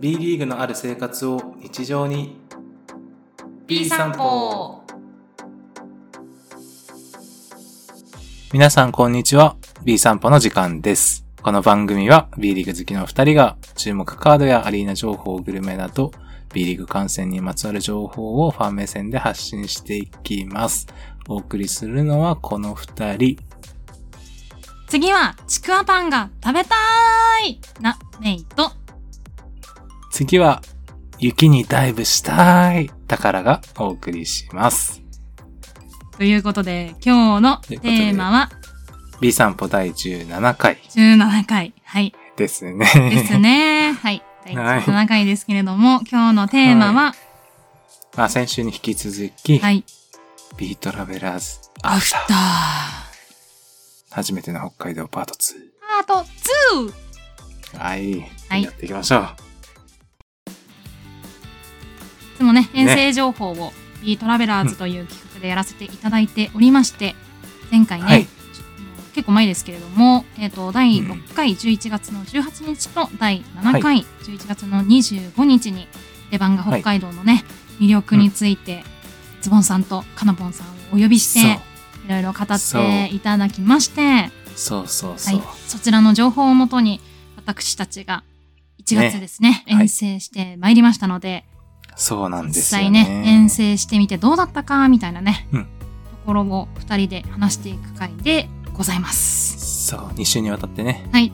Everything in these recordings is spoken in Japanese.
B リーグのある生活を日常に。B 散歩皆さんこんにちは。B 散歩の時間です。この番組は B リーグ好きの二人が注目カードやアリーナ情報、グルメなど B リーグ観戦にまつわる情報をファン目線で発信していきます。お送りするのはこの二人。次はちくわパンが食べたい！なメイと次は雪にダイブしたい宝がお送りします。ということで今日のテーマは？B 散歩第17回17回はいですね。ですねはい第はい17回ですけれども今日のテーマは？まあ先週に引き続き、はい B トラベラーズアフター初めての北海道パート2。パート 2! はい。はいやっていきましょう。いつもね、遠征情報を B トラベラーズという企画でやらせていただいておりまして、前回ね、はい。結構前ですけれども、えっ、と、第6回11月の18日と第7回11月の25日に出番が北海道のね、魅力について、ズボンさんとカナボンさんをお呼びして、いろいろ語っていただきまして、そう。そうそう。は。い、そちらの情報をもとに私たちが1月ですね、はい。遠征してまいりましたので、そうなん実ですよね。際ね遠征してみてどうだったかみたいなね、うんところを2人で話していく回でございます。そう、2週にわたってね。はい。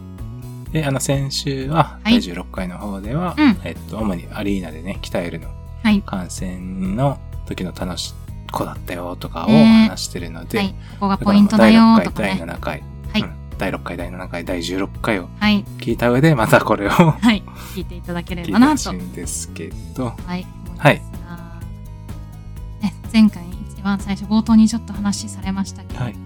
で、あの、先週は、はい第16回の方では、うんえっと、主にアリーナでね、鍛えるの、はい。観戦の時の楽し子だったよとかをね話してるので、はい。ここがポイントだよとか第6回、ね。第7回、はいうん第6回、第7回、第16回をはい。聞いた上で、またこれをはい。聞いていただければなと。んですけど、はい。はい。ね、前回一番最初冒頭にちょっと話されましたけど、はい。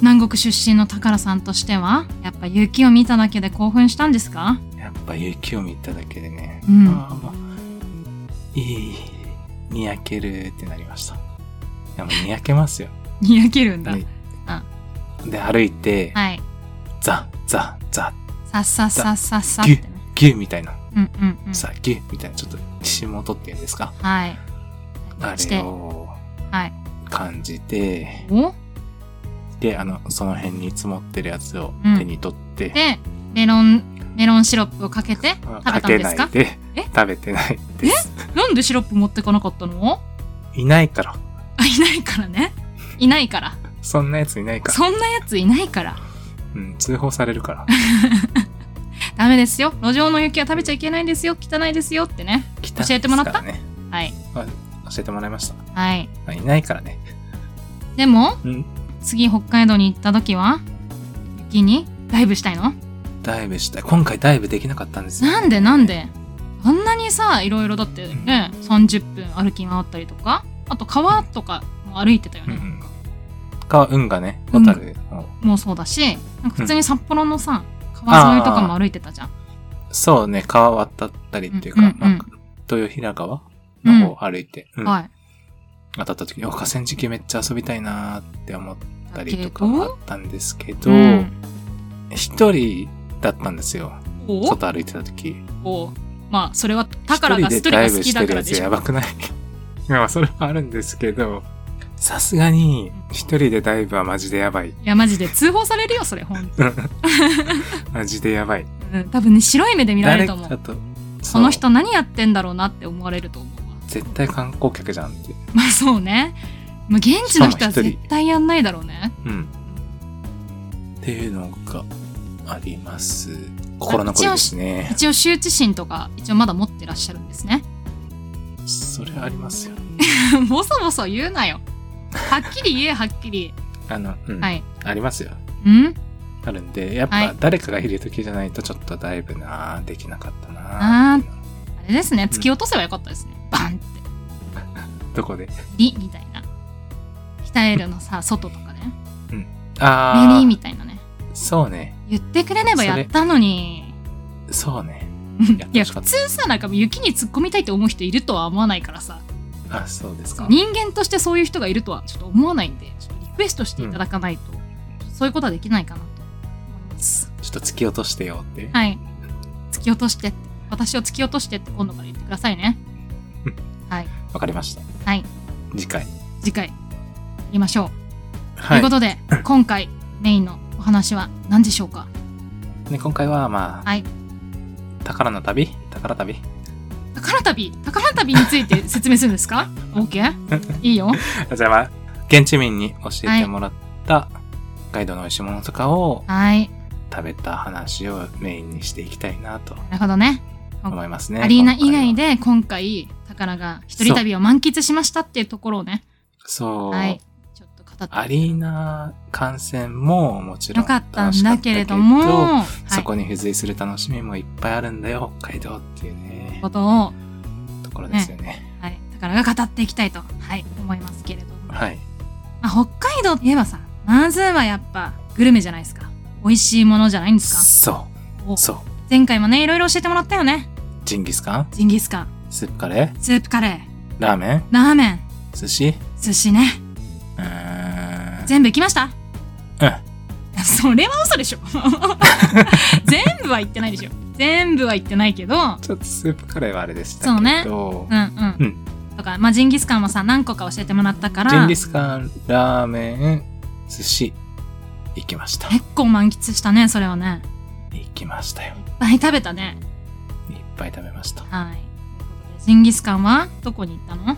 南国出身の宝さんとしてはやっぱ雪を見ただけで興奮したんですか？やっぱ雪を見ただけでね、うんあーいい、にやけるってなりました。いや、もうにやけますよ。にやけるんだ。ねで、歩いて、はい。ザ、ザ、ザ、さっさっさっさっさってね。ギュみたいな、うんうんうん。さ、ギュみたいな、ちょっと、岸元っていうんですか？はい。あれをはい。感じて、お？で、あの、その辺に積もってるやつをうん手に取って、で、メロン、メロンシロップをかけて食べかけたんですか？ないでえ、食べてないです。なんでシロップ持ってかなかったの？いないから。あ、いないからね。いないから。そんなやついないから。そんなやついないから。うん、通報されるから。ダメですよ。路上の雪は食べちゃいけないんですよ。汚いですよってね。来教えてもらった？はい。あ教えてもらいました。はい。あいないからね。でも、うん。次北海道に行った時は、雪にダイブしたいの？ダイブしたい。今回ダイブできなかったんですよ、なんでなんで？あんなにさ、いろいろだってね、30分歩き回ったりとか、あと川とかも歩いてたよね。うんうん。か、運がね、うん小樽の、もうそうだし、なんか普通に札幌のさ、川沿いとかも歩いてたじゃん。そうね、川渡ったりっていうか、うんうんうんまあ、豊平川の方歩いて、うんはい。当たった時に、お、河川敷めっちゃ遊びたいなーって思ったりとかあったんですけど、うん一人だったんですよ。お外歩いてた時。おまあ、それは、宝が一人が好きだからでやばくない？まあ、それはあるんですけど、さすがに、一人でダイブはマジでやばい。いや、マジで通報されるよ、それ、ほんと。マジでやばい。うん、多分ね、白い目で見られると思う。誰かと、この人何やってんだろうなって思われると思うわ。絶対観光客じゃんって。まあ、そうね。まあ、現地の人は絶対やんないだろうね。うん。っていうのがあります。心残りですね。一応、羞恥心とか、一応まだ持ってらっしゃるんですね。それはありますよ。ボソボソ言うなよ。はっきり言え、はっきり。あの、うん。はい。ありますよ。ん？あるんで、やっぱはい誰かがいる時じゃないとちょっとダイブなできなかったなあーあれですね、突き落とせばよかったですね。バンって。どこで？リみたいな。鍛えるのさ、外とかね。ああ、メリーみたいなね。そうね。言ってくれればやったのに。そうね。やっていや、普ほしかった通さ、なんか雪に突っ込みたいって思う人いるとは思わないからさ。あ、そうですか。人間としてそういう人がいるとはちょっと思わないんで、ちょっとリクエストしていただかないと、そういうことはできないかなと思います。ちょっと突き落としてよって。はい。突き落として。私を突き落としてって今度から言ってくださいねうん。はい。わかりました。はい。次回。次回、やりましょう。とはいいうこ。とで、今回メインのお話は何でしょうか？で今回は、まあ、はい。宝の旅？宝旅？宝旅宝旅について説明するんですか ?OK? いいよ。じゃあまあ、現地民に教えてもらった、ガイドの美味しいものとかをはい。食べた話をメインにしていきたいなとなるほどね。思いますね。アリーナ以外で今回、宝が一人旅を満喫しましたっていうところをね、そう。はい。ちょっと語って。アリーナ観戦ももちろんよかったんだけれども、そこに付随する楽しみもいっぱいあるんだよ、北海道っていうねこ、とを、ところですよね。はい。宝が語っていきたいと、はい、思いますけれども。はい。まあ、北海道といえばさ、まずはやっぱグルメじゃないですか。美味しいものじゃないんですか？そおう。そう。前回もね、いろいろ教えてもらったよね。ジンギスカン？ジンギスカン、スープカレスープカレー、ーラーメン？ラーメン、寿司？寿司ね。うーん。全部行きました？うん。それは嘘でしょ。全部は言ってないでしょ。全部は言ってないけど、ちょっとスープカレーはあれでしたけど。そうねうんうん。うんとか、まあ、ジンギスカンもさ、何個か教えてもらったから、ジンギスカン、ラーメン、寿司、行きました。結構満喫したね、それはね。行きましたよ。いっぱい食べたね。いっぱい食べました。はい。ジンギスカンはどこに行ったの？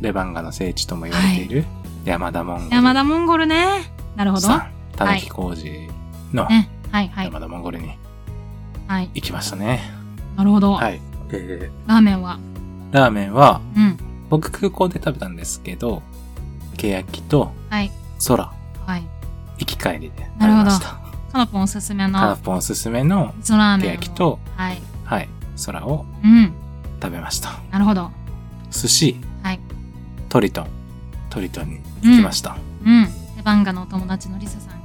レバンガの聖地とも言われている、山田モンゴル。山田モンゴルね。なるほど。たぬき工事のねいはい。山田モンゴルにはい。行きましたね。なるほど。はい。えラーメンは？ー、ラーメンは、うん。僕空港で食べたんですけど、ケヤキとはい。空、はい。行き帰りで食べなるほどました。カナポンおすすめカナのポンおすすめの味噌ラーメンを。ケヤキと、はい。はい、空をうん。食べました。なるほど。寿司、はい。トリトン、トリトンに行きました。うん。レバンガのお友達のリサさんが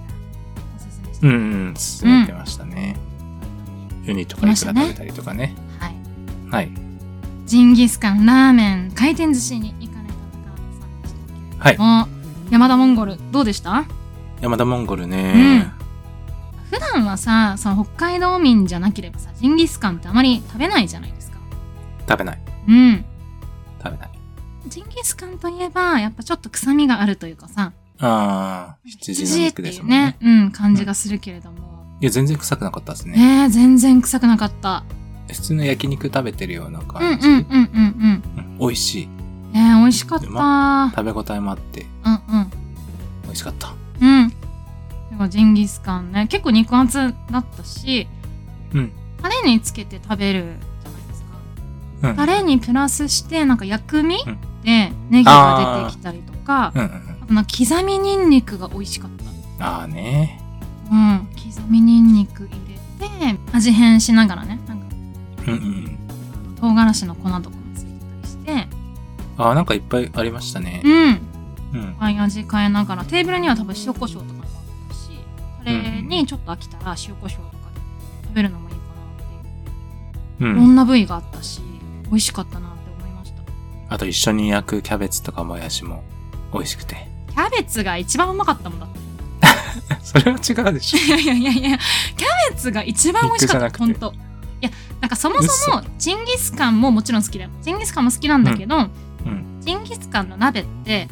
おすすめしてうん、うん、進めてましたね。ウニとかイクラ食べたりとかね。はい。はい。ジンギスカン、ラーメン、回転寿司に行かれた高畑さんでしたけはい山田モンゴル、どうでした？山田モンゴルね。普段はさ、その北海道民じゃなければさ、ジンギスカンってあまり食べないじゃないですか。食べない。うん。食べない。ジンギスカンといえば、やっぱちょっと臭みがあるというかさ、ああ、羊の肉ですもんね。いうね、うん、感じがするけれども。いや、全然臭くなかったですね。ねえ、全然臭くなかった。普通の焼肉食べてるようなうんうん感じ。うんうんうん。うん美味しい。ねえ、美味しかった。ううん食べ応えもあって、うん。美味しかった。うん。でもジンギスカンね、結構肉厚だったし、うん。タレにつけて食べるじゃないですか。うん。タレにプラスして、なんか薬味うんでネギが出てきたりとか、うんうんうん。あとなんか刻みニンニクが美味しかった。ああね。うん。刻みニンニク入れて、味変しながらね、なんかうんうん。唐辛子の粉とかもついてたりして、ああ、なんかいっぱいありましたねう。ん。うん。はい、味変えながら、テーブルには多分塩コショウとかもあったし、タレにちょっと飽きたら塩コショウとかで食べるのもいいかなっていう。いろうん。んな部位があったし、美味しかったなって思いました。あと一緒に焼くキャベツとかもやしも美味しくて。キャベツが一番うまかったもんだって。それは違うでしょ。いやいやいやいや、キャベツが一番美味しかった、肉じゃなくてほんと。いや、なんかそもそもジンギスカンももちろん好きだよ。ジンギスカンも好きなんだけど、うん。ジンギスカンの鍋って、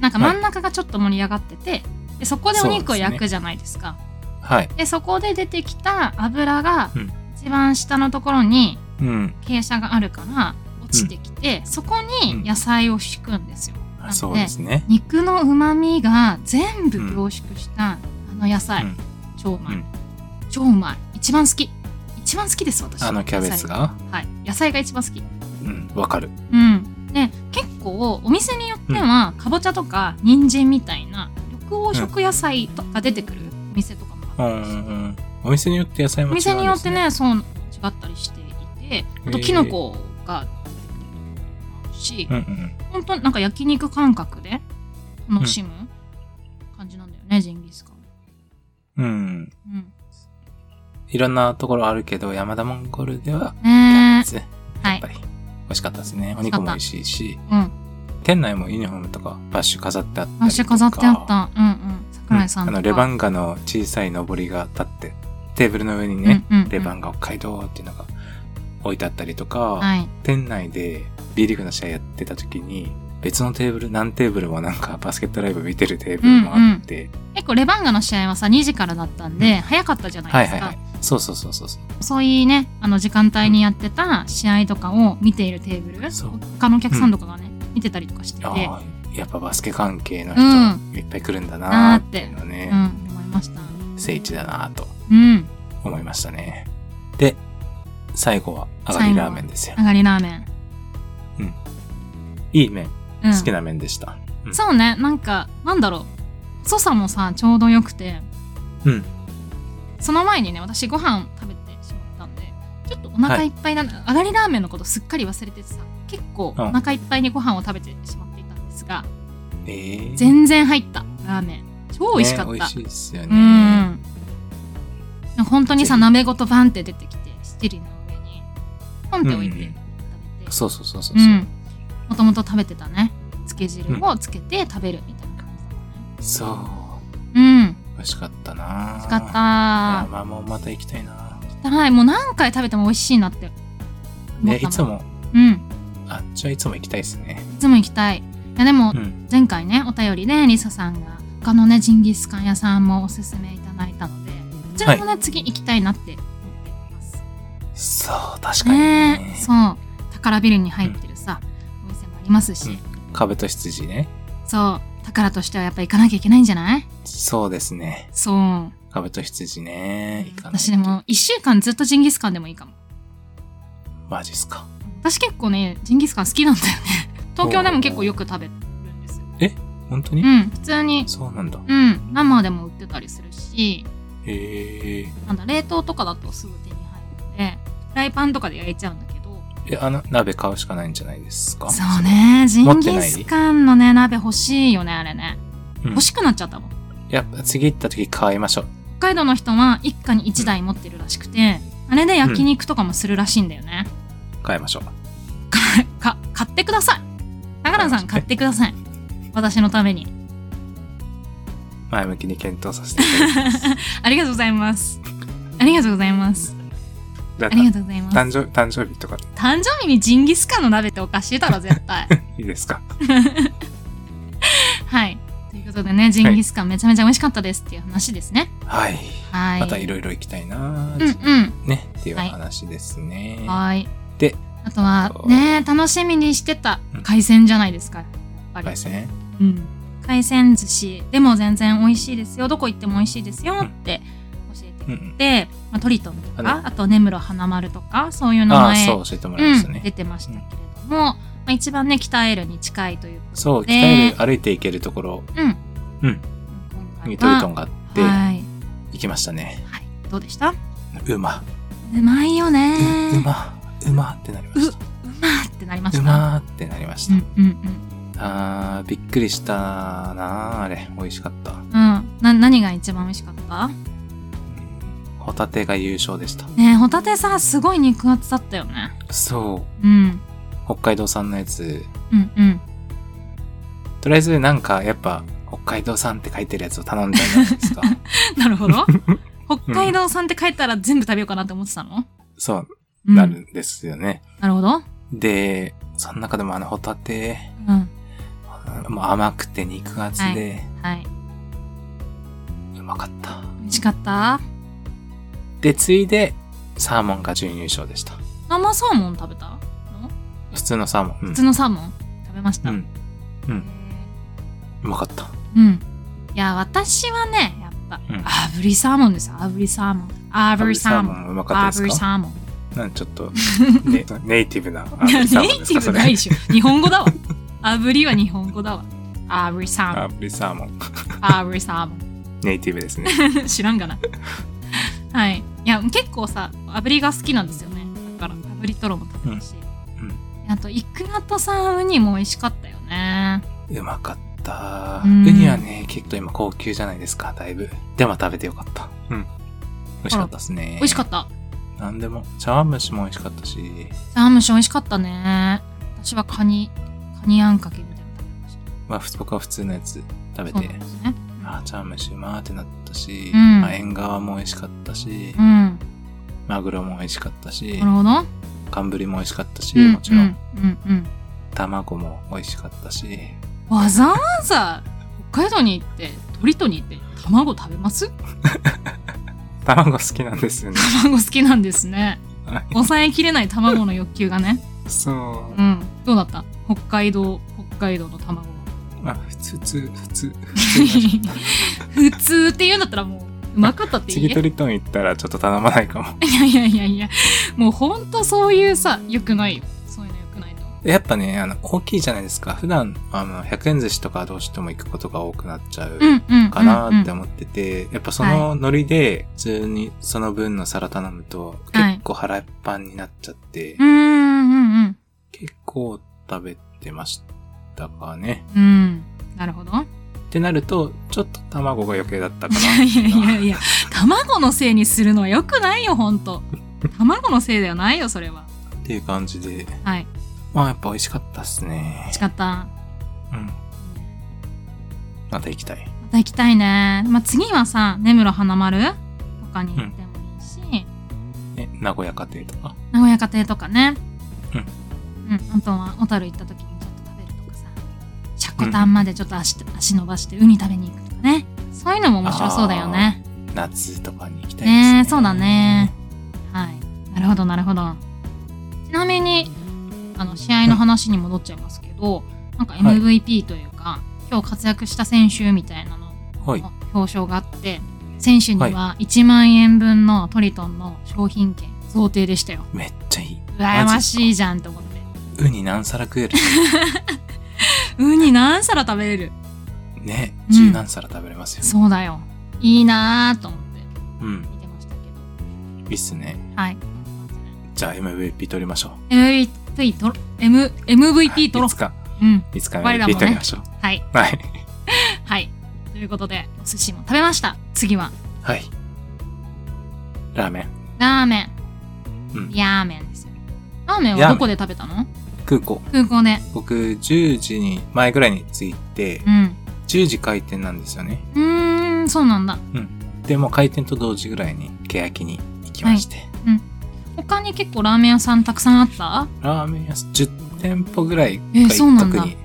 なんか真ん中がちょっと盛り上がってて、でそこでお肉を焼くじゃないですか。はい。でそこで出てきた油がうん一番下のところにうん。傾斜があるから落ちてきて、そこに野菜を敷くんですよ。そうですね。肉の旨味が全部凝縮したあの野菜、うん。超うまい、うん。超うまい。一番好き。一番好きです私。あのキャベツが？はい。野菜が一番好き。うん。わかる。うん。で結構お店によっては、かぼちゃとか人参みたいな緑黄色野菜とか出てくるお店とかもあうんうんうん。お店によって野菜も違うんです、ね。お店によってねそう違ったりしていてあとへー。キノコがし、うんうん。本当なんか焼肉感覚で楽しむ感じなんだよね、ジンギスカン。うん。うん。うん。いろんなところあるけど、山田モンゴルでは、ねキャベツやっぱ。り美味しかったですね。お肉も美味しいし、うん。店内もユニフォームとかバッシュ飾ってあったりとか。バッシュ飾ってあった。うんうん。桜井さんとか。うんあの、レバンガの小さい上りが立って、テーブルの上にね、うんうんうんレバンガ北海道っていうのが置いてあったりとか、はい。店内で B リーグの試合やってた時に、別のテーブル、何テーブルもなんかバスケットライブ見てるテーブルもあって、結構レバンガの試合はさ、2時からだったんで、早かったじゃないですか。はいはいはい。そうそうそうそうそう。いうね、あの時間帯にやってた試合とかを見ているテーブル、そう他のお客さんとかがね、見てたりとかしてて、ああ、やっぱバスケ関係のう人いっぱい来るんだなーっていうのね、うん、思いました。聖地だなーとうん。思いましたね。で、最後は上がりラーメンですよ上。がりラーメン。いい麺、うん。好きな麺でした。うんそうね、なんか、なんだろう。太さもさ、ちょうど良くて、うん。その前にね、私ご飯食べてしまったんで、ちょっとお腹いっぱいな、上がりラーメンのことすっかり忘れててさ、結構うんお腹いっぱいにご飯を食べてしまっていたんですが、えー、全然入った、ラーメン。超美味しかった。ね、美味しいですようね。ん。本当にさ、鍋ごとバンって出てきて、七輪の上に、ポンって置いてうんうん食べて、そうそうそうそう。うん。もともと食べてたね、つけ汁をつけて食べるみたいな感じそう。だったね。うん。美味しかったな美味しかった。まあもうまた行きたいなはい、もう何回食べても美味しいなって思ね。いつ。も、うん。あっちはいつも行きたいですね。いつも行きたい。いやでもう、ん。前回ね、お便りでリサさんが、他のね、ジンギスカン屋さんもおすすめいただいたので、こちらもね、次行きたいなって思っています。そう、確かにね。ねえそう。宝ビルに入ってるさ、お店もありますし、うん壁と羊ね。そう。宝としてはやっぱ行かなきゃいけないんじゃない？そうですね。そう。壁と羊ね。行かないと私でも、一週間ずっとジンギスカンでもいいかも。マジっすか。私結構ね、ジンギスカン好きなんだよね。東京でも結構よく食べるんですよ。本当に、うん、普通に、そうなんだ。うん、生でも売ってたりするし、へえ。なんだ、冷凍とかだとすぐ手に入るので、フライパンとかで焼いちゃうんだけど、え、あの、鍋買うしかないんじゃないですか？そう。ね、ジンギスカンのね、鍋欲しいよね、あれね。うん欲しくなっちゃったもん。やっぱ次行った時買いましょう。北海道の人は一家に一台持ってるらしくて、あれで焼肉とかもするらしいんだよね。買いましょう。か、か、買ってください。高野さん買ってください。私のために。前向きに検討させていただきます。ありがとうございます。ありがとうございます。だありがとうございます。誕生誕生日とか誕生日にジンギスカンの鍋っておかしいだろ、絶対。いいですか？はい。ということでね、ジンギスカンめちゃめちゃ美味しかったですっていう話ですね。はい。はい。またいろいろ行きたいなうんーうん。ね、っていう話ですね。はい。で、あとはね、楽しみにしてたうん海鮮じゃないですか。海鮮？うん。海鮮寿司でも全然美味しいですよ。どこ行っても美味しいですよってうん。で、まあ、トリトンとあか、あと根室花丸とか、そういう名前、そう、教えてもらいましたうん、出ね。てましたけれども、まあ、一番ね、北エルに近いというこそう、北でエル歩いて行けるところと。うん。うん。今にトリトンがあって、はい。行きましたね。はい。どうでした？うま。うまいよねううま。うまってなりました。うまーってなりました？うまーってなりました。うんうんあー、びっくりしたなーあれ。美味しかった。うん。うん。な、何が一番美味しかった？ホタテが優勝でした。ねえホタテさ、すごい肉厚だったよね。そう。うん。北海道産のやつ。うんうん。とりあえずなんかやっぱ北海道産って書いてるやつを頼んだじゃないですか。なるほど。北海道産って書いたら全部食べようかなって思ってたの？そう、うんなるんですよね。なるほど。で、その中でもあのホタテ、うん。もう甘くて肉厚で、はい。うまかった。美味しかった？で、ついで、サーモンが準優勝でした。生サーモン食べた？の普通のサーモン。うん普通のサーモン？食べました？うん。うん。うまかった。うん。いや、私はね、やっぱ、うん炙りサーモンですよ。炙りサーモン。炙りサーモン。うまかったです炙りかサーモン。なんちょっと、ね、ネイティブな。いや、炙りサーモンネイティブないでしょ。日本語だわ。炙りは日本語だわ。炙りサーモン。炙りサーモン。炙りサーモネイティブですね。ン。知らんがな。はい。いや、結構さ、炙りが好きなんですよね。だから、炙りトロも食べるし。うんあと、イクラとさ、ウニも美味しかったよね。うまかった。ウうんニはね、結構今高級じゃないですか、だいぶ。でも食べてよかった。うん。美味しかったですね。美味しかった。なんでも。茶碗蒸しも美味しかったし。サーモン美味しかったね。私はカニ、カニあんかけみたいなの食べました。まあ、ふ僕は普通のやつ食べそうてなんですね。あー茶碗蒸しうまーってなったし、うんまあ、縁側も美味しかったし、うん。マグロも美味しかったしなる、ほど。寒も美味しかったし、うんもちろん。うんうんうん卵も美味しかったし。わざわざ北海道に行って鳥取に行って卵食べます？卵好きなんですよね。卵好きなんですねはい抑えきれない卵の欲求がねそう。うんどうだった？北海道北海道の卵まあ、普通、普通、普通。普通って言うんだったらもううまかったっていい次トリトン行ったらちょっと頼まないかも。いやいやいやいやもうほんとそういうさよくないよそういうのよくないとやっぱね、あの、大きいじゃないですか。普段、あの、100円寿司とかどうしても行くことが多くなっちゃう。かなってうん思ってて、やっぱそのノリで普通にその分の皿頼むとはい結構腹いっぱいになっちゃって、うんうんうん結構食べてましたかね。うん。うんなるほど。ってなると、ちょっと卵が余計だったかいな。やいやいやいや卵のせいにするのはよくないよほんと卵のせいではないよそれは。っていう感じで、はい。まあやっぱ美味しかったっすね。美味し。かった。うん。また行きたい。また行きたいね、まあ、次はさ根室花丸とかに行ってもいいし、え、名古屋家庭とか？名古屋家庭とかね。うん。うんあとは小樽行った時積丹丹までちょっと足,、足伸ばしてウニ食べに行くとかね。そういうのも面白そうだよね。夏とかに行きたいですね。ねえそうだね。はい。なるほどなるほど。ちなみにあの試合の話に戻っちゃいますけど、なんか MVP というか、今日活躍した選手みたいなのはい。表彰があって選手には1万円分のトリトンの商品券贈呈でしたよ。めっちゃいい。羨まい。しいじゃんと思って。ウニ何皿食える？ウニ何皿食べれるね、十何皿食べれますよ。そうだよいいなぁと思ってうん。見てましたけどいいっすね。はいじゃあ MVP 取りましょう。MVP と M MVP 取ろいつか、うん。いつか MVP 取りましょう。はいはい。はいということでお寿司も食べました次ははい。ラーメン。ラーメンうん。ヤーメンですよラーメンはどこで食べたの空港。空港で僕、10時に、前ぐらいに着いてう、ん。10時開店なんですよね。うーんそうなんだ。で、もう開店と同時ぐらいに、欅に行きまして。他に結構ラーメン屋さんたくさんあった？ラーメン屋さん10店舗ぐらいえが一角に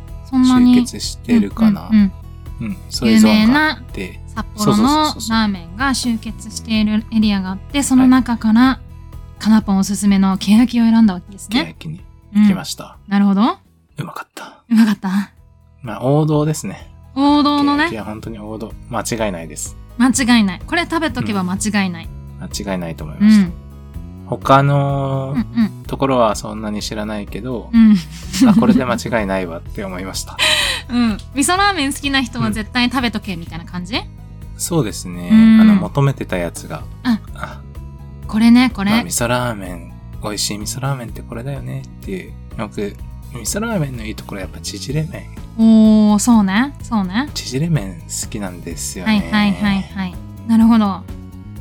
集結してるかな。うん。うんうん。そういうゾーンがあ有って、札幌のラーメンが集結しているエリアがあってその中から、カナポンおすすめの欅を選んだわけですね。欅にうん行きました。なるほど。うまかった。うまかった。まあ、王道ですね。王道のね、欅は本当に王道。間違いないです。間違いない。これ食べとけば間違いない。間違いないと思いうん。ました。他のうんうんところはそんなに知らないけど、うん。あ、これで間違いないわって思いました。うん。味噌ラーメン好きな人は絶対食べとけみたいな感じ、そうですね。うんあの、求めてたやつが。ああ、これね、これ。まあ味噌ラーメン、美味しい味噌ラーメンってこれだよねっていう。僕、味噌ラーメンのいいところはやっぱ縮れ麺。おー、そうね。そうね。縮れ麺好きなんですよはいね。はいはいはい。なるほど。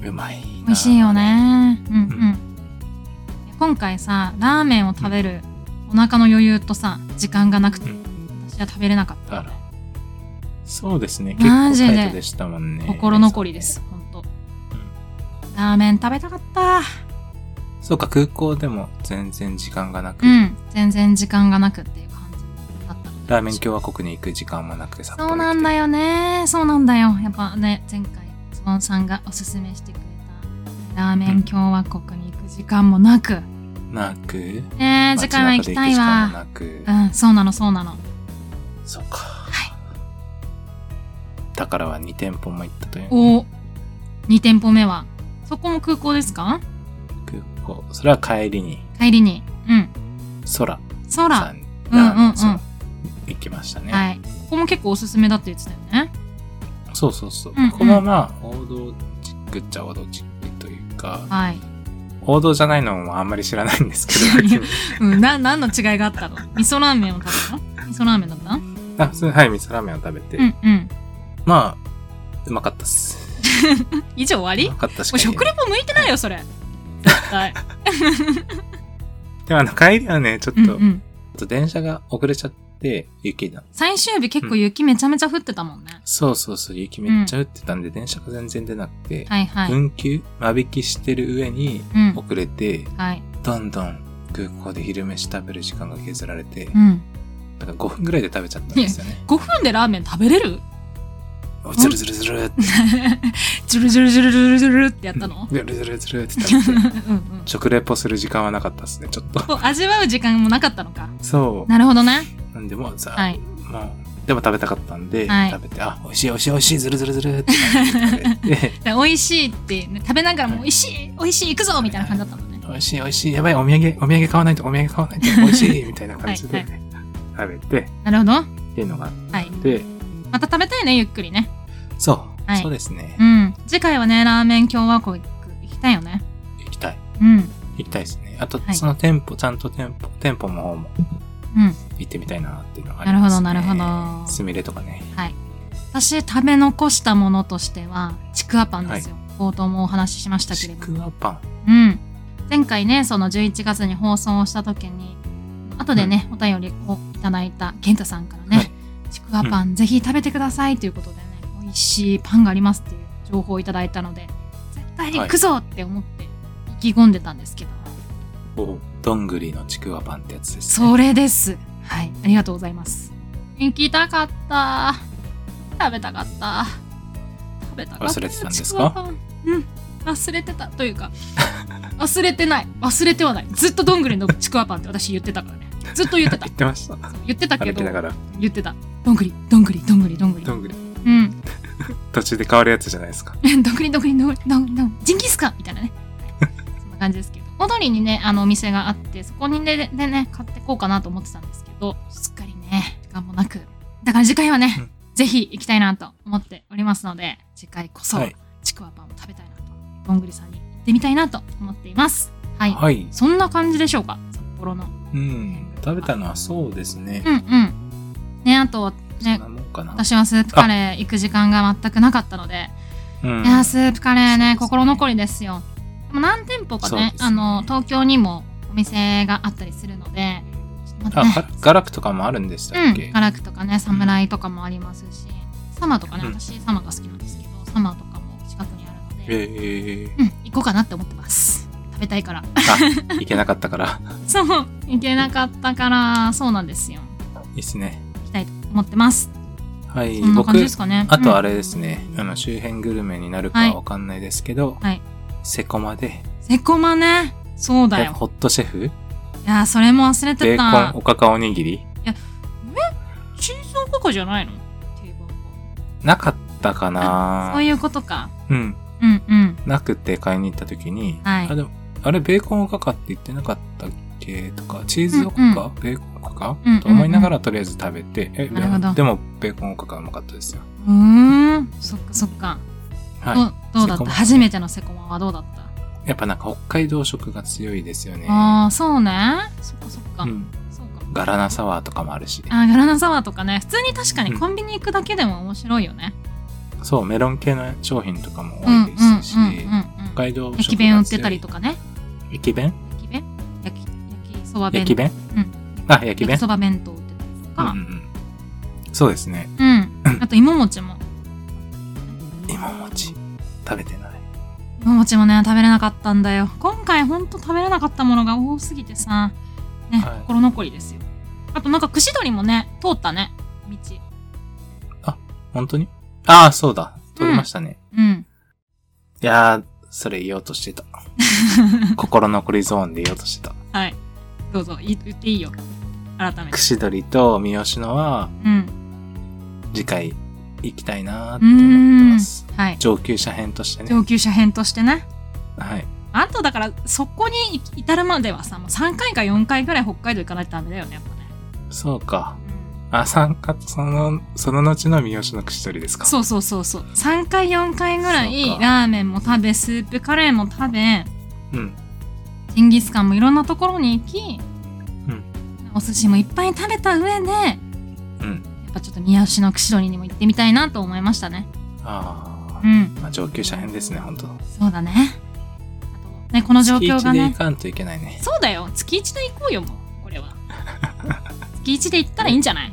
うまいな。美味しいよね。うんう。うん今回さ、ラーメンを食べるお腹の余裕とさ、時間がなくて、うん私は食べれなかった。そうですね。結構タイトでしたもんね。心残りです、ほんと。ラーメン食べたかった。そうか、空港でも全然時間がなく、うん。全然時間がなくっていう感じだったラーメン共和国に行く時間もなくて札幌そうなんだよ。よね。そうなんだよ。やっぱね、前回、ズボンさんがおすすめしてくれた、ラーメン共和国に行く時間もなく。なく、ねえ、次回は行きたいわ。うん、そうなの、そうなの。そうか。はい。だからは2店舗も行ったという。お2店舗目は？そこも空港ですか？空港。それは帰りに、帰りに。うん。空。空。さん、うんうんうん。行きましたね。はい。ここも結構おすすめだって言ってたよね。そうそうそう。うんうん。ここはまあ、王道チックっちゃ王道チックというか、はい、王道じゃないのもあんまり知らないんですけど、うん、な何の違いがあったの？味噌ラーメンを食べた？の味噌ラーメンだった？あ、普通に、はい、味噌ラーメンを食べて、うんうん。まあ、うまかったっす。以上終わり？うまかったしも食レポ向いてないよそれ絶対。でもあの、帰りはね、ちょっと、うんうん。ちょっと電車が遅れちゃって、雪だ。最終日結構雪めちゃめちゃ降ってたもんね、そうそうそう、雪めっちゃ降ってたんで、電車が全然出なくて、はいはい、運休間引きしてる上にうん。遅れて、はい。どんどん空港で昼飯食べる時間が削られて、うん。なんか5分ぐらいで食べちゃったんですよね。5分でラーメン食べれる？ズルズルズルって、ジュルジュルジュルジュルジュルってやったの？ズルズルズルって食レポする時間はなかったですね、ちょっと。味わう時間もなかったのか？そう。なるほどね。なんでもうさ、はい。もう、でも食べたかったんで、はい食べて、あ、美味しい美味しい美味しい、ズルズルズルって食べて、で美味しいって、ね、食べながらも美味しい美味しい行くぞみたいな感じだったもんね。美味しい美味しい、やばい、お土産、お土産買わないと、お土産買わないと、美味しいみたいな感じで、はい食べて、なるほど。っていうのがあっはい。て、また食べたいね、ゆっくりね。そう、はいそうですねう。ん。次回はね、ラーメン共和国行きたいよね。行きたい。うん。行きたいですね。あと、はいその店舗、ちゃんと店舗、店舗の方もうん。行ってみたいなっていうのがあります、ね。なるほどなるほどすみれとかね。はい。私、食べ残したものとしては、ちくわパンですよ。冒頭もお話ししましたけちれどくわパン。うん。前回ね、その11月に放送をした時に、後でね、お便りをいただいた健太さんからね、はいちくわパン、ぜひ食べてくださいということでしいパンがありますっていう情報をいただいたので、絶対に行くぞって思って意気込んでたんですけど、おどんぐりのちくわパンってやつです、ね。それです。はい、ありがとうございます。行きたかった。食べたかった。食べたかった。忘れてたんですか？うん。忘れてたというか、忘れてない。忘れてはない。ずっとどんぐりのちくわパンって私言ってたからね。ずっと言ってた 言。ってました。言ってたけど歩き、ながら。言ってた。どんぐり、どんぐり、どんぐり、どんぐり。どんぐり。うん。途中で変わるやつじゃないですか。どんぐり、どんぐり、どんジンギスカンみたいなね。は いそんな感じですけど。大通りにね、あの、お店があって、そこにね、でね、買ってこうかなと思ってたんですけど、すっかりね、時間もなく。だから次回はね、うんぜひ行きたいなと思っておりますので、次回こそはい、ちくわパンを食べたいなと、どんぐりさんに行ってみたいなと思っています。はい。はい。そんな感じでしょうか、札幌の。うん。食べたのはそうですね。うんうん。ね、あと、ねかな。私はスープカレー行く時間が全くなかったので、うん。いやースープカレーね心残りですよ。でも何店舗かねねあの東京にもお店があったりするのでちょっとあ、ガガラクとかもあるんでしたっけ、うんガラクとかね侍とかもありますしサマーとかねうん。私サマーが好きなんですけどサマーとかも近くにあるので。ええ。うん行こうかなって思ってます。食べたいから。あ、いけなかったから。そう行けなかったからそうなんですよ。いいっすね。行きたいと思ってますはい。そんな僕感じですかね。あとあれ、れですね、あの、周辺グルメになるかわかんないですけど、はい。セコマで、セコマね。そうだよ。ホットシェフ、いやーそれも忘れベてーたコンおかかおにぎり？チーズおかかじゃないの？定番なかったかな。そういうことか。うん。うんうん。なくて買いに行った時に、はい。あ、でも、あれ、ベーコンおかかって言ってなかったっけとか、チーズおかか、うんベーコンおかか、うんうんうんと思いながらとりあえず食べて、え、でも、ベーコンおかかうまかったですよ。うーん。そっかそっか。はい。どどうだった？初めてのセコマはどうだった？やっぱなんか北海道食が強いですよね。ああ、そうね。そっかそっか。うん。ガラナサワーとかもあるし。あーガラナサワーとかね。普通に確かにうんコンビニ行くだけでも面白いよね。そう、メロン系の商品とかもうんうん多いですし、うんうん北海道食が強い駅弁売ってたりとかね。駅弁？そば弁駅弁？うん。あ、焼き弁？焼きそば弁当売ってたりとか。うんうんうん。そうですね。うん。あと芋餅も。芋餅？食べてない。芋餅もね、食べれなかったんだよ。今回ほんと食べれなかったものが多すぎてさ、ね、はい心残りですよ。あとなんか串取りもね、通ったね、道。本当に？ああ、そうだ。取りましたね。うん。いやー、それ言おうとしてた。心残りゾーンで言おうとしてた。はい。どうぞ、い言っていいよ。改めて。串取りと三好のはうん。次回行きたいなーってう思ってんます。。はい。上級者編としてね。上級者編としてね。はい。あとだから、そこに至るまではさ、もう3回か4回ぐらい北海道行かないとダメだよね、やっぱね。そうか。あ、参加、その、その後の三好の串取りですか。そうそうそうそう。3回4回ぐらいラーメンも食べ、スープカレーも食べ、うん。ジンギスカンもいろんなところに行き、うんお寿司もいっぱい食べた上で、やうん。っぱちょっと三好の串取りにも行ってみたいなと思いましたね。ああ、うん。まあ、上級者編ですね、本当そうだね。あと、ね、この状況が月一で行ね。かんといけないね。そうだよ。月1で行こうよ、もう。これは。月1で行ったらいいんじゃない？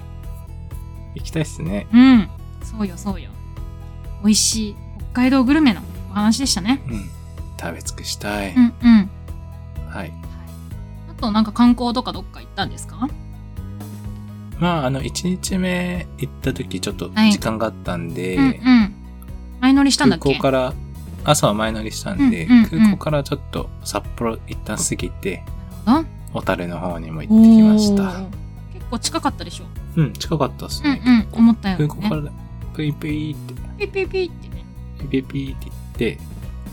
行きたいっすね。うん。そうよ、そうよ。美味しい北海道グルメのお話でしたね。うん。食べ尽くしたい。うんうん。はい。あ後なんか観光とかどっか行ったんですか？まあ、あの、1日目行った時ちょっとはい時間があったんで、うんうん。前乗りしたんだっけ？空港から、朝は前乗りしたんで、うんうんうん空港からちょっと札幌一旦過ぎて、小樽の方にも行ってきました。結構近かったでしょ？うん、近かったですうんね。うん。思ったよね。空港から、プイプイって、ピッピッピッってね。ピピピって行って、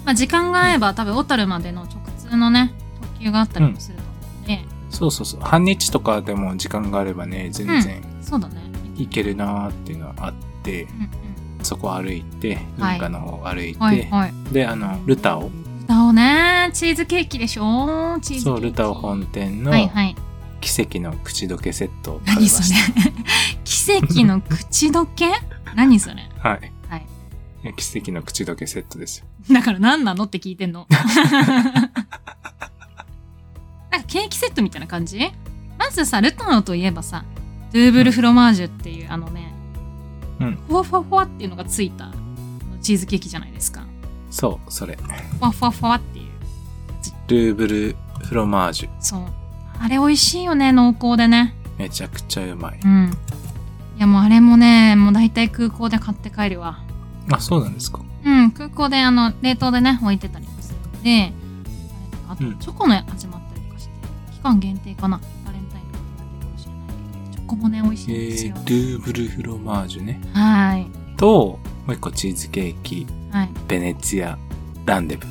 まあ時間が合えば多分小樽までの直通のね、特急があったりもすると思うんで、そうそうそう、半日とかでも時間があればね、全然そうだね。行けるなーっていうのはあって、うんうん。そこ歩いて、はい運河の方歩いて、はいはい。で、あの、ルタオ、歌をね、チーズケーキでしょ？チーズ。そう、ルタオ本店のはいはい。奇跡の口どけセットを食べま何そした。れ？奇跡の口どけ？何それ？はい。はい。奇跡の口どけセットですよ。だから何なのって聞いてんの。ケーキセットみたいな感じ？まずさ、ルタオといえばさ、ドゥーブルフロマージュっていうあのね、うんふわふわふわっていうのがついたチーズケーキじゃないですか。そう、それ。ふわふわふわっていう。ルーブルフロマージュ。そう。あれ美味しいよね、濃厚でね。めちゃくちゃうまい。うん。いやもうあれもね、もう大体空港で買って帰るわ。あ、そうなんですか。うん、空港であの冷凍でね置いてたりもするのであとうんチョコの味も期間限定かな。バレンタインとかかもしれないけどチョコもね美味しえいんですよ、ー、ルーブルフロマージュね。はい。と、もう一個チーズケーキ、はい。ベネツィア、ランデブ。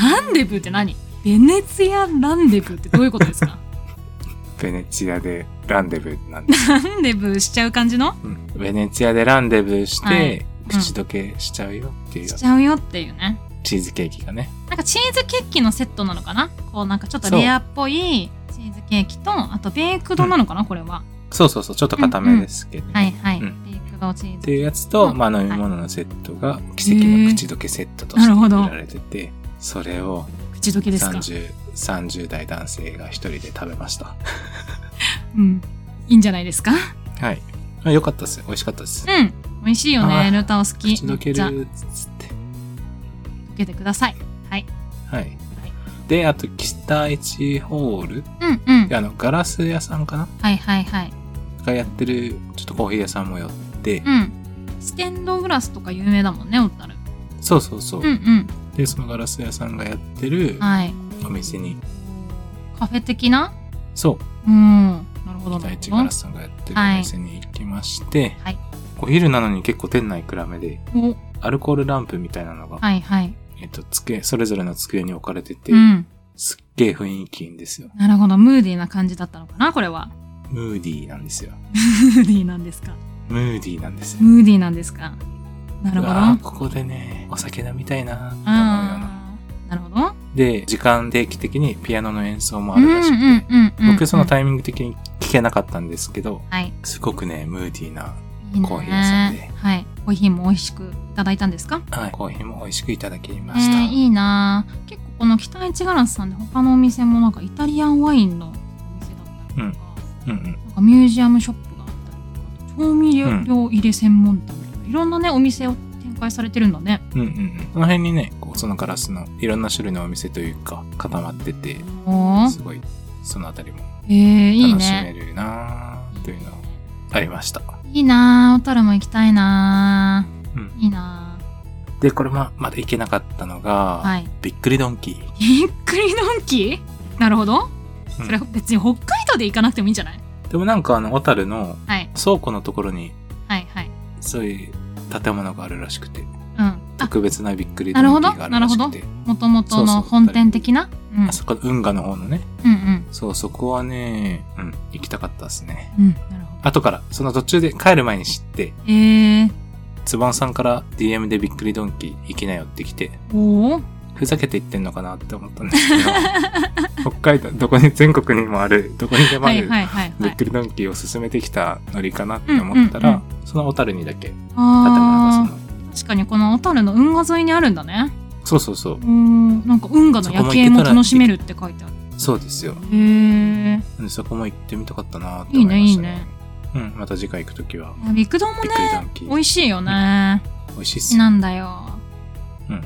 ランデブーって何？ベネツィアランデブーってどういうことですか？ベネツィアでランデブなんです。ランデブーしちゃう感じの？うん。ベネツィアでランデブして、はい。口どけしちゃうよっていう。しちゃうよっていうね。チーズケーキがね。なんかチーズケーキのセットなのかな？こうなんかちょっとレアっぽいチーズケーキとあとベークドなのかな、これはそうそうそう、ちょっと固めですけど、ねはいはい、うんベークドチーズっていうやつと、うんまあ飲み物のセットが奇跡の口どけセットとしてなるほど売られてて、それを口どけですか？30、30代男性が一人で食べました。うんいいんじゃないですか？はい。あよかったです。美味しかったです。うん。美味しいよあね。ールタオ好き。口どけるっつって。溶けてください。はい。はい。で、あと、北一ホールうんうん。あの、ガラス屋さんかなはいはいはい。がやってる、ちょっとコーヒー屋さんも寄って、うん。ステンドグラスとか有名だもんね、おったる。そうそうそう。うんうん。で、そのガラス屋さんがやってるはい。お店に、カフェ的な？そう、うん。なるほどな北るほど一ガラ。スさんがやってるお店に行きまして、はいお昼なのに結構店内暗めで、おアルコールランプみたいなのが、はいはい。えっと、机、それぞれの机に置かれてて、うん。すっげえ雰囲気いいんですよ。なるほど。ムーディーな感じだったのかな、これは。ムーディーなんですよ。ムーディーなんですか？ムーディーなんですよ。ムーディーなんですか？なるほど。ここでね、お酒飲みたいなって思うような。なるほど。で、時間定期的にピアノの演奏もあるらしくて。僕そのイタイミング的に聞けなかったんですけど、はい。すごくね、ムーディーな、いいねコーヒー屋さんではい。コーヒーも美味しくいただいたんですか？はい、コーヒーも美味しくいただきまえした。ー、いいなぁ結構この北市ガラスさんで他のお店もなんかイタリアンワインのお店だったりとか、うんうん。なんかミュージアムショップがあったりとか調味料入れ専門店みたいな、いろんなねお店を展開されてるんだねうんうんうん。その辺にね、こうそのガラスのいろんな種類のお店というか固まってて、すごいそのあたりも楽しめねるなぁというのがありました。いいなぁ小樽も行きたいなうん。ぁいいなで、これもまだ行けなかったのが、ぁはい。びっくりドンキー。びっくりドンキー？なるほど、うん。それ別に北海道で行かなくてもいいんじゃない？でもなんかあの、小樽のはい。倉庫のところにはいはい。そういう建物があるらしくて、うん。あ特別なびっくりドンキーがあるらしくて、もともとの本店的な？うん。あそこ、運河の方のね、うんうん。そう、そこはね、うん、行きたかったですね。うんなるほど後から、その途中で帰る前に知って、えー、つばんさんから DM でびっくりドンキー行きなよって来て、おおふざけて言ってんのかなって思ったんですけど、北海道、どこに、全国にもある、どこにでもはいある、はいはいはいびっくりドンキーを進めてきたノリかなって思ったら、その小樽にだけ、建物がそあの、ー確かにこの小樽の運河沿いにあるんだね。そうそうそう。う、んなんか運河の夜景も楽しめるって書いてある。そうですよ。へえなんでそこも行ってみたかったなって思いました、いいねいいねうん、また次回行くときは、ビッグドンもね美味しいよね美味しいっすよ。なんだようん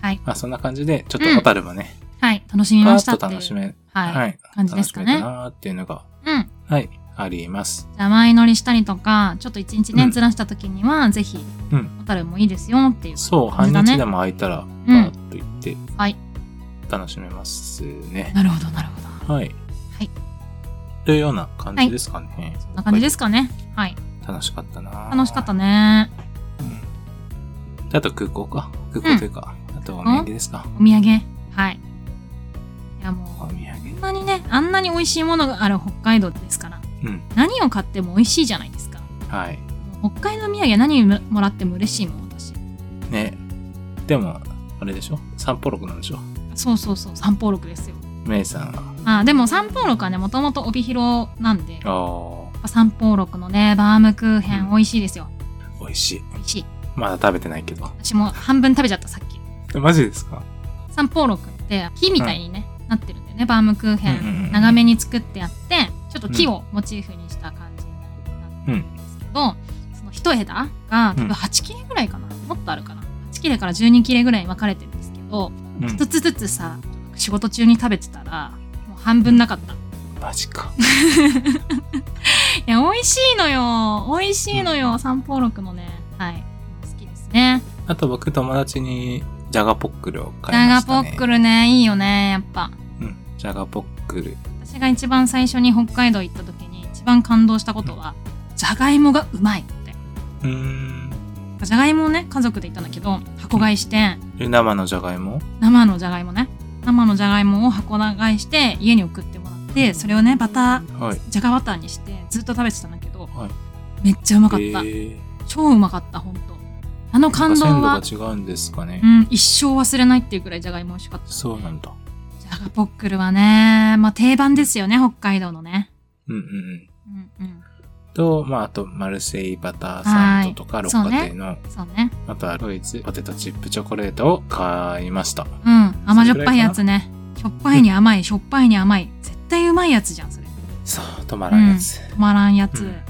はいまあそんな感じで、ちょっと小樽もね、はい。楽しみましたっていう。と楽しめ、はい。はい。感じですかね楽しめたなーっていうのが、うん。はい、あります。じゃあ前乗りしたりとか、ちょっと一日ね、うんずらした時には、ぜひ、うん。小樽もいいですよっていう。そう、半日でも空いたら、パーッと行って、はい。楽しめますね。なるほど、なるほど。はい。はい。というような感じですかね。こんな感じですかね。はい。楽しかったな楽しかったね。うん。であと空港か。空港というか、あとお土産ですか。お土産。はい。いやもう、お土産。こんなにね、あんなに美味しいものがある北海道ですから、うん。何を買っても美味しいじゃないですか。はい。北海道土産何もらっても嬉しいもん、私。ね。でも、あれでしょ？三宝六なんでしょ？そうそうそう、三宝六ですよ。メイさんは？あでも三宝六はね、もともと帯広なんで、あぱ三宝六のね、バームクーヘンうん美味しいですよ。あ、美味しい。美味しい。まだ食べてないけど。私も半分食べちゃった、さっき。えマジですか？三宝六って木みたいにね、なってるんだよね、バームクーヘうんうんうんン。長めに作ってあって、ちょっと木をモチーフにした感じになってるんですけど、その一枝が多分8切れぐらいかな、もっとあるかな。8切れから12切れぐらいに分かれてるんですけど、うん。一つずつさ、仕事中に食べてたら、もう半分なかった。いマジか。や、美味しいのよ。美味しいのよ。三宝六のね。はい。好きですね。あと僕友達にジャガポックルを買いジャガポましたね。ックルね、いいよね、やっぱ。うん。ジャガポックル。私が一番最初に北海道行った時に一番感動したことは、じゃがいもがうまいって。うーん。じゃがいもをね、家族で行ったんだけど、箱買いして、え生のじゃがいも生のじゃがいもね。生のじゃがいもを箱買いして家に送ってもらって、それをね、バター、はい。じゃがバターにしてずっと食べてたんだけど、はい。めっちゃうまかった。えー、超うまかった、ほんと。あの感動は、鮮度が違うんですかね。うん、一生忘れないっていうくらいじゃがいも美味しかった。そうなんだ。じゃがポックルはね、まあ定番ですよね、北海道のね。うんうんうん。うんうん。と、まあ、あと、マルセイバターサンドとか、六花亭の、そうね。あとはドイツポテトチップチョコレートを買いました。うん。甘じょっぱいやつね。しょっぱいに甘い、しょっぱいに甘い。絶対うまいやつじゃん、それ。そう、止まらんやつ。止まらんやつ。うん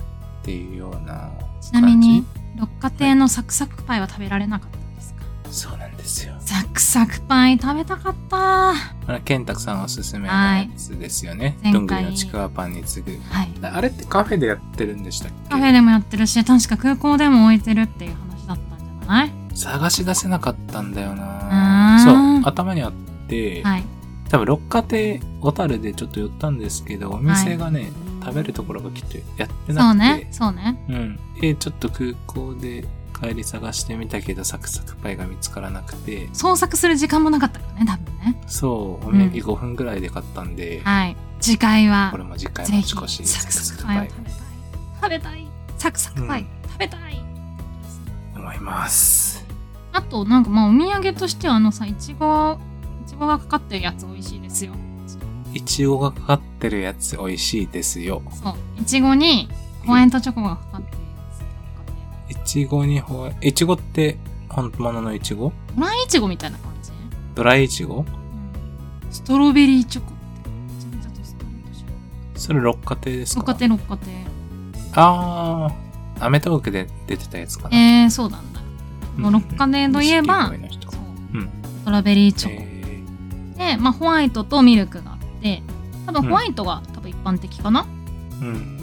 っていうようなちなみに、六花亭のサクサクパイは食べられなかったんですか、そうなんですよ。サクサクパイ食べたかった。あれ、ケンタクさんおすすめのやつですよね。はいどんぐりのちくわパンに次ぐ。はい。あれってカフェでやってるんでしたっけ？カフェでもやってるし、確か空港でも置いてるっていう話だったんじゃない？探し出せなかったんだよなんそう、頭にあって、はい。多分六花亭小樽でちょっと寄ったんですけど、お店がね、食べるところが来てやってなくて。そうね、そうね。うん。で、ちょっと空港で帰り探してみたけど、サクサクパイが見つからなくて、創作する時間もなかったからね、多分ね。そう、おうん土産5分ぐらいで買ったんで、はい。次回はこれ、も次回持ち越し、サクサクパイを食べたい。食べたい。サクサクパイ、うん食べたい。思います。あと、なんかまあ、お土産としては、あのさ、いちご、いちごがかかってるやつ美味しいですよ。いちごがかかってるやつ美味しいですよ。そう。いちごに、ホワイトチョコがかかってるちごにほわ、いちごって本物のいちご？ドライいちごみたいな感じ、ドライいちごうん、ストロベリーチョコ。それ六花亭ですか？六花亭六花亭。あー、アメトーークで出てたやつかな。えー、そうなんだ。もう六花亭といえばう。うん。ストロベリーチョコ。えで、まあ、ホワイトとミルクがあって、多分ホワイトが多分一般的かな、ーうん。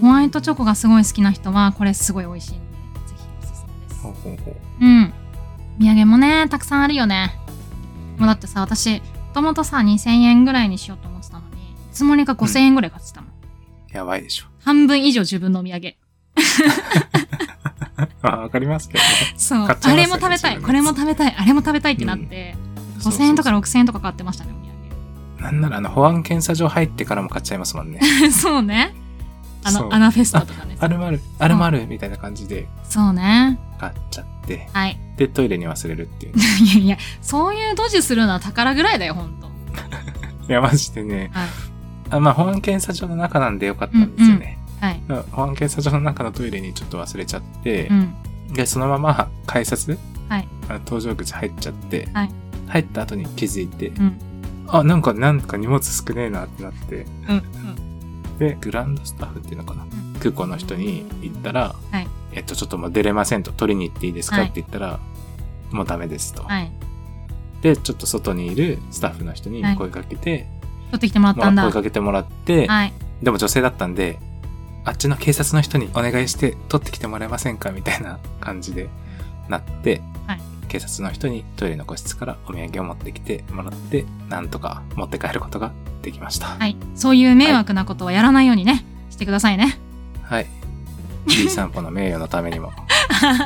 ホワイトチョコがすごい好きな人は、これすごい美味しいんほう。ほうほう。うん。土産もね、たくさんあるよね。もうだってさ、私、もともとさ、2000円ぐらいにしようと思ってたのに、いつもにか5000円ぐらい買ってたもん。やばいでしょ。半分以上自分のお土産。あ、わかりますけどね。そう。買っちゃあいますよねれも食べたい、これも食べたい、あれも食べたいってなって、5000円とか6000円とか買ってましたね、なんならあの、保安検査場入ってからも買っちゃいますもんね。そうね。あそうの、アナフェスタとかね。あるまる、あるまるみたいな感じでそうね。買っちゃって、はい。で、トイレに忘れるっていう。いやいや、そういうドジするのは宝ぐらいだよ、ほんと。いや、マジでね、はい。あまあ、保安検査場の中なんでよかったんですよね。はい。うん保安検査場の中のトイレにちょっと忘れちゃってう、ん。で、そのまま改札はい。搭乗口入っちゃって、はい入った後に気づいて、うん。あ、なんか、なんか荷物少ねえなってなって、うん。で、グランドスタッフっていうのかな、ん空港の人に言ったら、はいえっと、ちょっともう出れませんと、取りに行っていいですかはいって言ったら、もうダメですと。はい。で、ちょっと外にいるスタッフの人にはい声かけて、取ってきてもらったんだ。声かけてもらって、はい。でも女性だったんで、あっちの警察の人にお願いして取ってきてもらえませんかみたいな感じでなって、はい警察の人にトイレの個室からお土産を持ってきてもらって、なんとか持って帰ることができました。はい。そういう迷惑なことはやらないようにね、してくださいね。はい。B 散歩の名誉のためにも、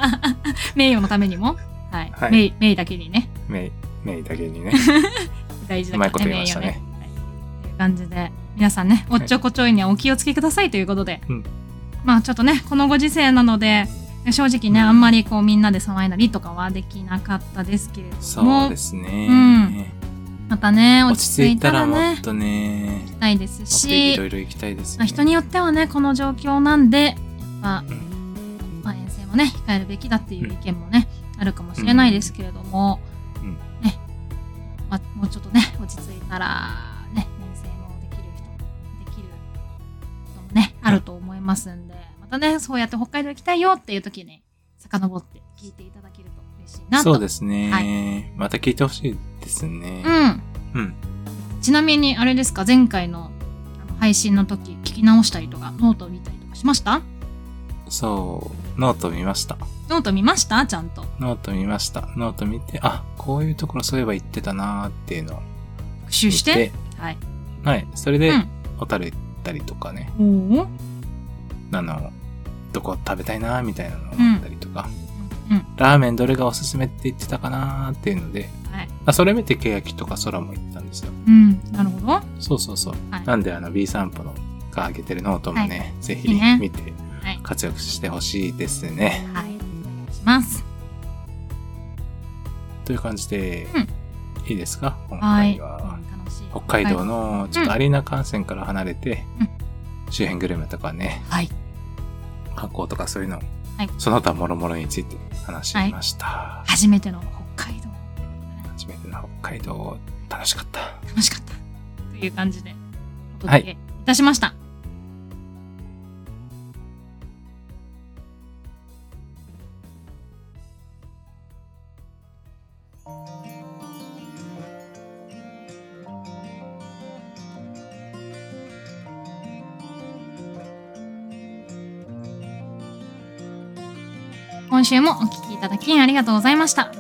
名誉のためにも？はい。はい名名だけにね。名、名だけにね、大事だうまいこと言いましたね。名誉はい。という感じで、皆さんね、おっちょこちょいにはお気をつけくださいということで。うんまあちょっとね、このご時世なので、正直ね、あんまりこうみんなで騒いだりとかはできなかったですけれども。そうですね。うんまたね、落落ちち着いたらたらね、もっとね、行きたいですもっといしろ、いろ行きたいですね。まあ人によってはね、この状況なんで、やっぱ、うんまあ、遠征もね、控えるべきだっていう意見もね、あるかもしれないですけれども、うんね、まあ、もうちょっとね、落ち着いたら、ね、遠征もできる人も、できることもね、あると思いますんで、またね、そうやって北海道行きたいよっていう時に、遡って聞いていただけると嬉しいなと。そうですね、はまた聞いてほしいですね。うん。うん。ちなみに、あれですか、前回の配信の時、聞き直したりとか、ノートを見たりとかしました？そう、ノート見ました。ノート見ました？ちゃんと。ノート見ました。ノート見て、あ、こういうところそういえば言ってたなーっていうのを復習見。して？て。はい。はい。それで、うん小樽行ったりとかね、おお。あの、どこ食べたいなーみたいなのがあったりとか、うん。ラーメンどれがおすすめって言ってたかなーっていうので、はい。あそれ見て欅とか空も行ったんですよ。うん。なるほど。そうそうそう。はいなんであの B 散歩のが上げてるノートもね、ぜひいいね見てはい。活躍してほしいですね。はい。お願いします。という感じで、うんいいですか？今はい。回は。うい。北海道のちょっとアリーナ観戦から離れて、うん周辺グルメとかね、はい。観光とかそういうの、はいその他諸々について話しました。初めての北海道。初めての北海道、楽しかった。楽しかった。という感じで、お届けいたしました。今週もお聞きいただきありがとうございました。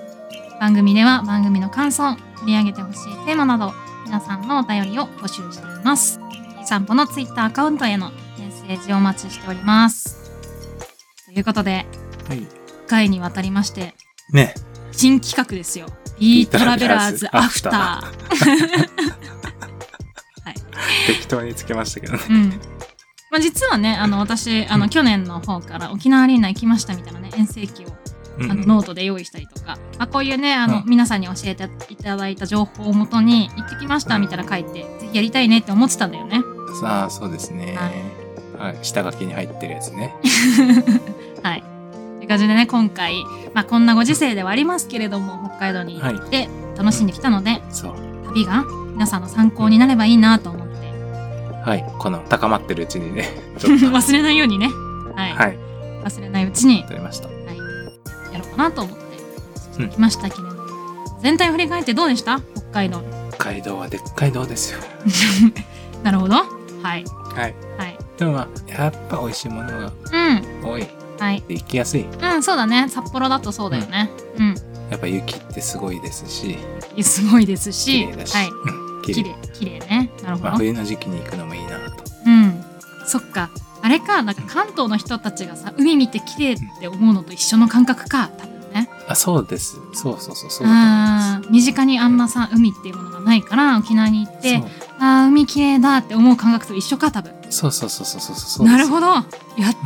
番組では番組の感想、取り上げてほしいテーマなど、皆さんのお便りを募集しています。いい散歩のツイッターアカウントへのメッセージをお待ちしております。ということで、はい。1回にわたりまして、ね。新企画ですよ。B トラベラーズアフター。はい。適当につけましたけどね。うん。まあ、実はね、あの、私、あの、うん去年の方から沖縄アリーナ行きましたみたいなね、遠征記をうんあのノートで用意したりとか、まあ、こういうねあの、うん皆さんに教えていただいた情報をもとに行ってきましたみたいな書いて、ぜひやりたいねって思ってたんだよね。さあ、そうですね。ははい。下書きに入ってるやつね。はい。という感じでね今回、まあ、こんなご時世ではありますけれども北海道に行って楽しんできたので、そう。旅が皆さんの参考になればいいなと思ってはい。この高まってるうちにね。忘れないようにね、はいはい。忘れないうちに、撮りました。はい、やろうかなと思って話してきましたけれども、全体を振り返ってどうでした？北海道。北海道はでっかい道ですよ。なるほど。はい。はい。はい。でもまあ、やっぱ美味しいものがうん。多い。はい。で行きやすい。うん、そうだね。札幌だとそうだよね。うん。やっぱ雪ってすごいですし、すごいですし、綺麗だし。綺麗、綺麗ね。なるほど。まあ、冬の時期に行くのもいいなと。うん。そっか。あれか、なんか関東の人たちがさ、海見て綺麗って思うのと一緒の感覚か、多分ね。あ、そうです。そうそうそう、そうだと思いまあー身近にあんなさ、海っていうものがないから、沖縄に行っす。て、あー海綺麗だって思う感覚と一緒か、多分。そうそうそうそうそうそうそう。なるほど。やっ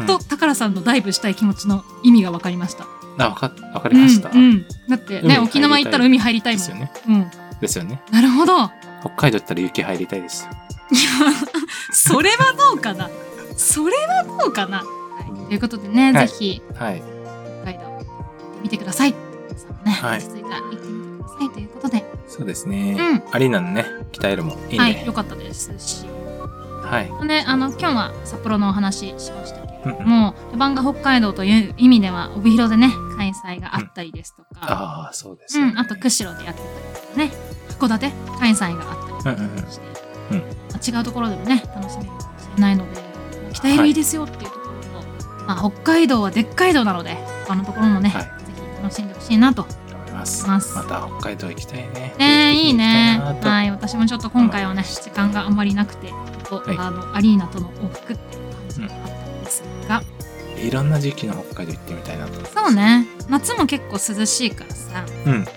と、うん宝さんのダイブしたい気持ちの意味が分かりました。あ、わか、わかりました。うん、うん。だってね、海入りたい沖縄行ったら海入りたいもん。ですよね。うん。ですよね。なるほど。北海道行ったら雪入りたいです。それはどうかなそれはどうかな、はい、ということでね、はい。ぜひはい。北海道行ってみてください。皆さんもね、はい。落ち着いたら行ってみてくださいということで、そうですね。うん。アリーナのね、鍛えるもいいんで。はい、良かったですし、はい。ね、あの今日は札幌のお話しましたけれどうんうん。も、出番が北海道という意味では帯広でね開催があったりですとか、ああ、そうですうんよね。あと釧路でやってたりとかね、函館、開催があったりうんうんうん。して、うん。まあ違うところでもね、楽しめるかもしれないので、北エルいいですよっていうところと、まあ、北海道はでっかい道なので、他のところもね、はいぜひ楽しんでほしいなと。思います。また北海道行きたいね。ねいいね。はい、私もちょっと今回はね、時間があんまりなくて、とはいあのアリーナとの往復っていう感じがあったんですが、いろんな時期の北海道行ってみたいなと。そう。ね、夏も結構涼しいからさ、うん。過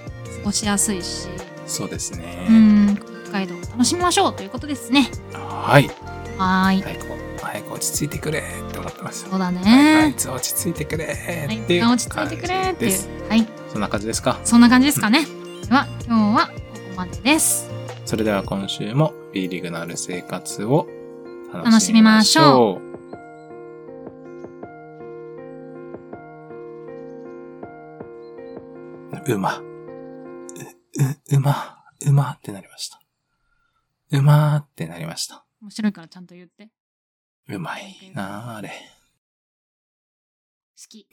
ごしやすいし、そうですね。うん、北海道を楽しみましょうということですね。はい。はーい。早く、落ち着いてくれって思ってます。そうだはいあねい。つ落ち着いてくれはい、っていう落ち着いてくれっていう。はい、そんな感じですか？そんな感じですかね。では、今日はここまでです。それでは今週も B リーグのある生活を楽楽しみましょう。うま。う、う、うま、うまってなりました。うまってなりました。面白いからちゃんと言って。うまいなああれ。好き。